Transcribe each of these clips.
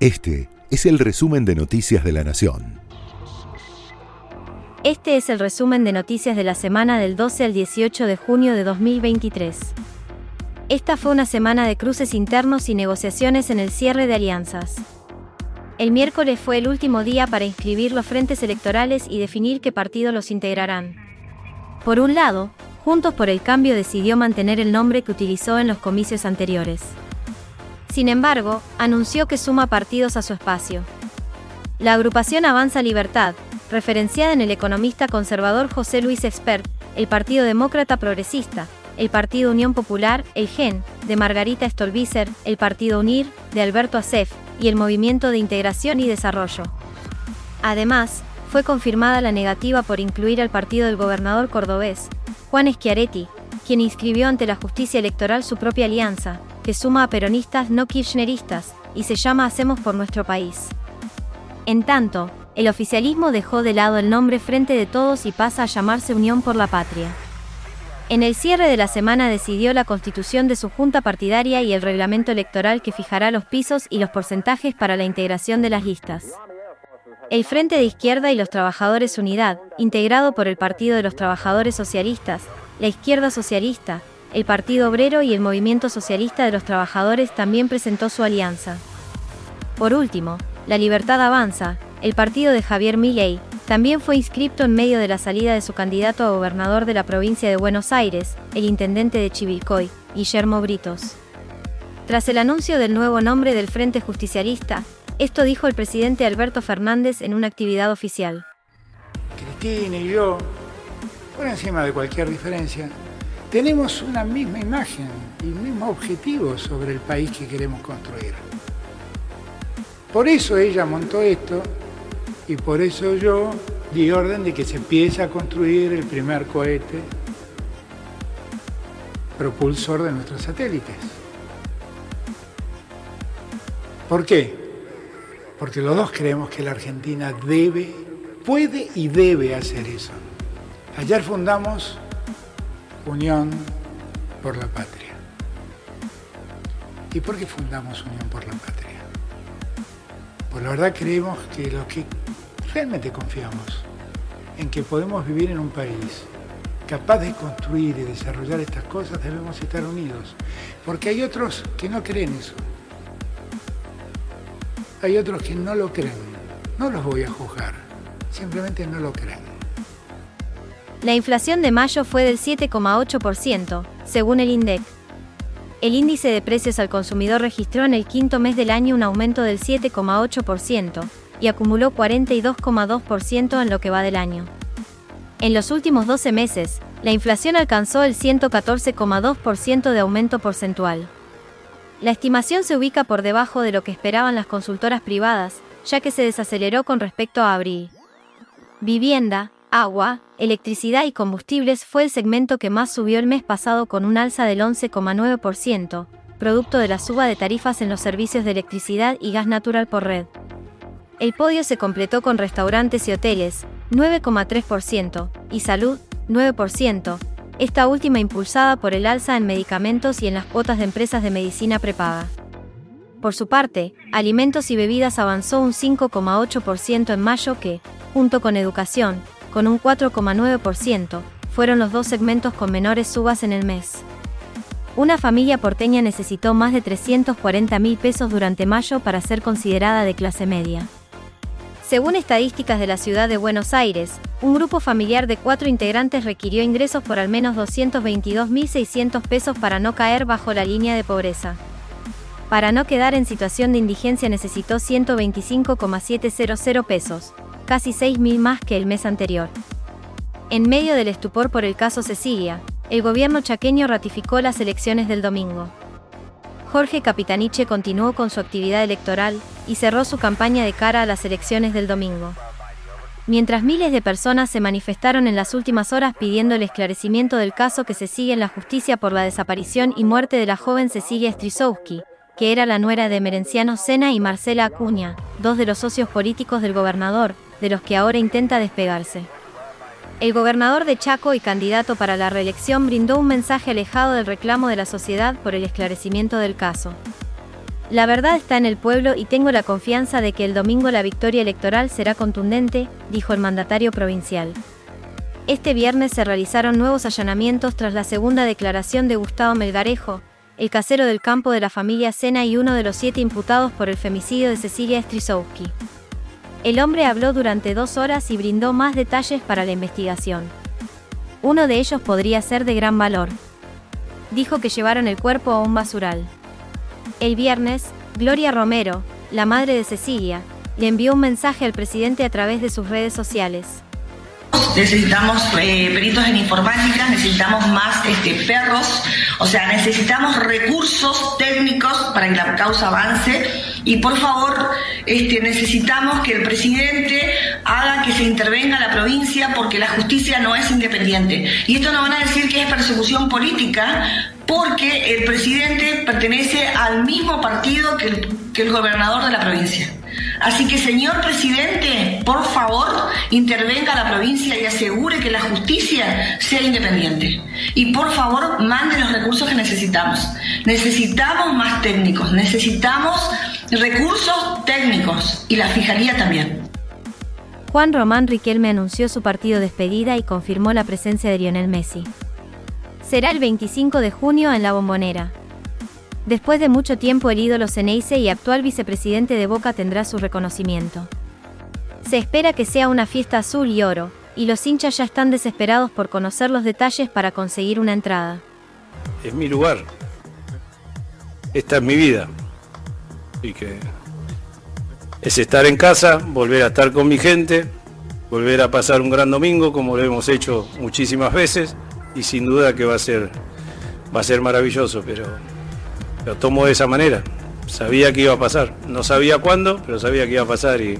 Este es el resumen de Noticias de la Nación. Este es el resumen de noticias de la semana del 12 al 18 de junio de 2023. Esta fue una semana de cruces internos y negociaciones en el cierre de alianzas. El miércoles fue el último día para inscribir los frentes electorales y definir qué partido los integrarán. Por un lado, Juntos por el Cambio decidió mantener el nombre que utilizó en los comicios anteriores. Sin embargo, anunció que suma partidos a su espacio. La agrupación Avanza Libertad, referenciada en el economista conservador José Luis Expert, el Partido Demócrata Progresista, el Partido Unión Popular, el GEN, de Margarita Stolbizer, el Partido UNIR, de Alberto Acef, y el Movimiento de Integración y Desarrollo. Además, fue confirmada la negativa por incluir al partido del gobernador cordobés, Juan Schiaretti, quien inscribió ante la justicia electoral su propia alianza, que suma a peronistas no kirchneristas, y se llama Hacemos por nuestro país. En tanto, el oficialismo dejó de lado el nombre Frente de Todos y pasa a llamarse Unión por la Patria. En el cierre de la semana decidió la constitución de su junta partidaria y el reglamento electoral que fijará los pisos y los porcentajes para la integración de las listas. El Frente de Izquierda y los Trabajadores Unidad, integrado por el Partido de los Trabajadores Socialistas, la Izquierda Socialista, el Partido Obrero y el Movimiento Socialista de los Trabajadores también presentó su alianza. Por último, La Libertad Avanza, el partido de Javier Milei, también fue inscripto en medio de la salida de su candidato a gobernador de la provincia de Buenos Aires, el intendente de Chivilcoy, Guillermo Britos. Tras el anuncio del nuevo nombre del Frente Justicialista, esto dijo el presidente Alberto Fernández en una actividad oficial. Cristina y yo, por encima de cualquier diferencia, tenemos una misma imagen y mismo objetivo sobre el país que queremos construir. Por eso ella montó esto y por eso yo di orden de que se empiece a construir el primer cohete propulsor de nuestros satélites. ¿Por qué? Porque los dos creemos que la Argentina debe, puede y debe hacer eso. Ayer fundamos Unión por la Patria. ¿Y por qué fundamos Unión por la Patria? Pues la verdad creemos que lo que realmente confiamos en que podemos vivir en un país capaz de construir y desarrollar estas cosas, debemos estar unidos. Porque hay otros que no creen eso. Hay otros que no lo creen. No los voy a juzgar. Simplemente no lo creen. La inflación de mayo fue del 7,8%, según el INDEC. El índice de precios al consumidor registró en el quinto mes del año un aumento del 7,8% y acumuló 42,2% en lo que va del año. En los últimos 12 meses, la inflación alcanzó el 114,2% de aumento porcentual. La estimación se ubica por debajo de lo que esperaban las consultoras privadas, ya que se desaceleró con respecto a abril. Vivienda, agua, electricidad y combustibles fue el segmento que más subió el mes pasado con un alza del 11,9%, producto de la suba de tarifas en los servicios de electricidad y gas natural por red. El podio se completó con restaurantes y hoteles, 9,3%, y salud, 9%, esta última impulsada por el alza en medicamentos y en las cuotas de empresas de medicina prepaga. Por su parte, alimentos y bebidas avanzó un 5,8% en mayo que, junto con educación, con un 4,9%, fueron los dos segmentos con menores subas en el mes. Una familia porteña necesitó más de 340 mil pesos durante mayo para ser considerada de clase media. Según estadísticas de la ciudad de Buenos Aires, un grupo familiar de cuatro integrantes requirió ingresos por al menos 222.600 pesos para no caer bajo la línea de pobreza. Para no quedar en situación de indigencia necesitó 125,700 pesos, casi 6.000 más que el mes anterior. En medio del estupor por el caso Cecilia, el gobierno chaqueño ratificó las elecciones del domingo. Jorge Capitaniche continuó con su actividad electoral y cerró su campaña de cara a las elecciones del domingo. Mientras miles de personas se manifestaron en las últimas horas pidiendo el esclarecimiento del caso que se sigue en la justicia por la desaparición y muerte de la joven Cecilia Strisowski, que era la nuera de Merenciano Sena y Marcela Acuña, dos de los socios políticos del gobernador, de los que ahora intenta despegarse. El gobernador de Chaco y candidato para la reelección brindó un mensaje alejado del reclamo de la sociedad por el esclarecimiento del caso. La verdad está en el pueblo y tengo la confianza de que el domingo la victoria electoral será contundente, dijo el mandatario provincial. Este viernes se realizaron nuevos allanamientos tras la segunda declaración de Gustavo Melgarejo, el casero del campo de la familia Sena y uno de los siete imputados por el femicidio de Cecilia Strisowski. El hombre habló durante dos horas y brindó más detalles para la investigación. Uno de ellos podría ser de gran valor. Dijo que llevaron el cuerpo a un basural. El viernes, Gloria Romero, la madre de Cecilia, le envió un mensaje al presidente a través de sus redes sociales. Necesitamos eh, peritos en informática, necesitamos más este, perros, o sea, necesitamos recursos técnicos para que la causa avance y por favor este, necesitamos que el presidente haga que se intervenga la provincia porque la justicia no es independiente. Y esto no van a decir que es persecución política porque el presidente pertenece al mismo partido que el, que el gobernador de la provincia. Así que, señor presidente, por favor, intervenga la provincia y asegure que la justicia sea independiente. Y por favor, mande los recursos que necesitamos. Necesitamos más técnicos, necesitamos recursos técnicos y la fijaría también. Juan Román Riquelme anunció su partido despedida y confirmó la presencia de Lionel Messi. Será el 25 de junio en la Bombonera. Después de mucho tiempo el ídolo Ceneice y actual vicepresidente de Boca tendrá su reconocimiento. Se espera que sea una fiesta azul y oro, y los hinchas ya están desesperados por conocer los detalles para conseguir una entrada. Es mi lugar. Esta es mi vida. Y que es estar en casa, volver a estar con mi gente, volver a pasar un gran domingo como lo hemos hecho muchísimas veces y sin duda que va a ser va a ser maravilloso, pero lo tomo de esa manera. Sabía que iba a pasar. No sabía cuándo, pero sabía que iba a pasar y,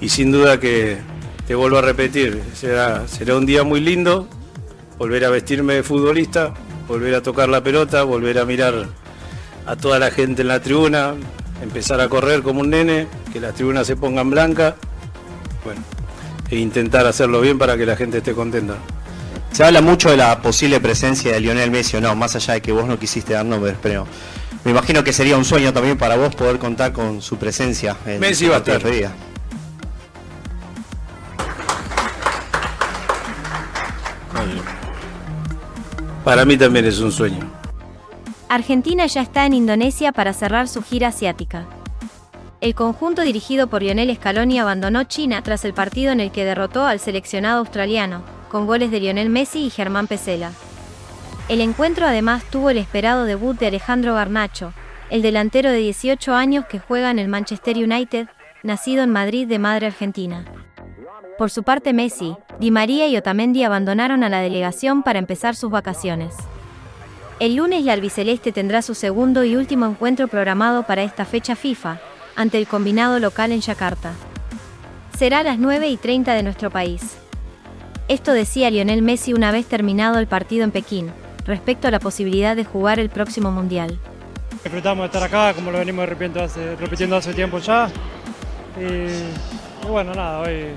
y sin duda que te vuelvo a repetir, será, será un día muy lindo, volver a vestirme de futbolista, volver a tocar la pelota, volver a mirar a toda la gente en la tribuna, empezar a correr como un nene, que las tribunas se pongan blancas, bueno, e intentar hacerlo bien para que la gente esté contenta. Se habla mucho de la posible presencia de Lionel Messi o no, más allá de que vos no quisiste dar nombres, pero me imagino que sería un sueño también para vos poder contar con su presencia en Messi va a estar. Para mí también es un sueño. Argentina ya está en Indonesia para cerrar su gira asiática. El conjunto dirigido por Lionel Scaloni abandonó China tras el partido en el que derrotó al seleccionado australiano, con goles de Lionel Messi y Germán Pesela. El encuentro además tuvo el esperado debut de Alejandro Garnacho, el delantero de 18 años que juega en el Manchester United, nacido en Madrid de madre argentina. Por su parte Messi, Di María y Otamendi abandonaron a la delegación para empezar sus vacaciones. El lunes la albiceleste tendrá su segundo y último encuentro programado para esta fecha FIFA, ante el combinado local en Yakarta. Será a las 9 y 30 de nuestro país. Esto decía Lionel Messi una vez terminado el partido en Pekín, respecto a la posibilidad de jugar el próximo Mundial. Disfrutamos de estar acá, como lo venimos repitiendo hace, tiempo ya. Y, bueno, nada, hoy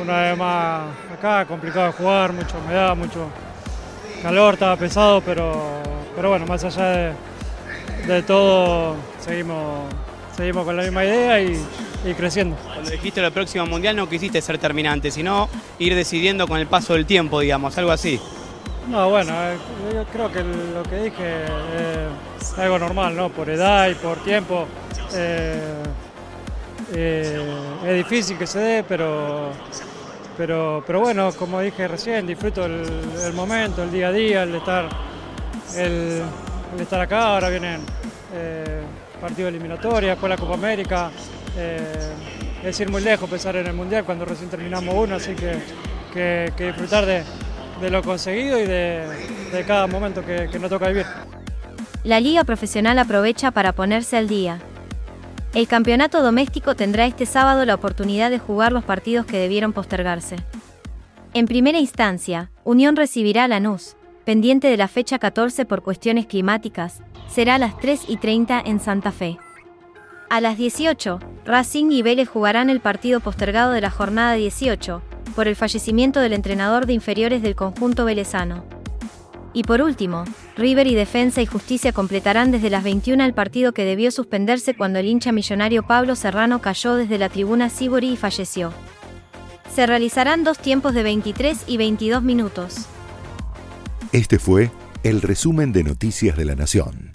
una vez más acá, complicado de jugar, mucha humedad, mucho calor, estaba pesado, pero, pero bueno, más allá de, de todo, seguimos, seguimos con la misma idea y, y creciendo. Cuando dijiste lo próximo mundial no quisiste ser terminante, sino ir decidiendo con el paso del tiempo, digamos, algo así. No, bueno, eh, yo creo que lo que dije eh, es algo normal, ¿no? Por edad y por tiempo. eh, es difícil que se dé, pero, pero, pero bueno, como dije recién, disfruto el, momento, el día a día, el estar, el, estar acá. Ahora vienen eh, partidos eliminatorios, después la Copa América. eh, es ir muy lejos pensar en el Mundial cuando recién terminamos uno, así que, que- disfrutar de, lo conseguido y de, de cada momento que, que nos toca vivir. La liga profesional aprovecha para ponerse al día. El campeonato doméstico tendrá este sábado la oportunidad de jugar los partidos que debieron postergarse. En primera instancia, Unión recibirá a Lanús, pendiente de la fecha 14 por cuestiones climáticas, será a las 3 y 30 en Santa Fe. A las 18, Racing y Vélez jugarán el partido postergado de la jornada 18, por el fallecimiento del entrenador de inferiores del conjunto velezano. Y por último, River y Defensa y Justicia completarán desde las 21 el partido que debió suspenderse cuando el hincha millonario Pablo Serrano cayó desde la tribuna Sibori y falleció. Se realizarán dos tiempos de 23 y 22 minutos. Este fue el resumen de Noticias de la Nación.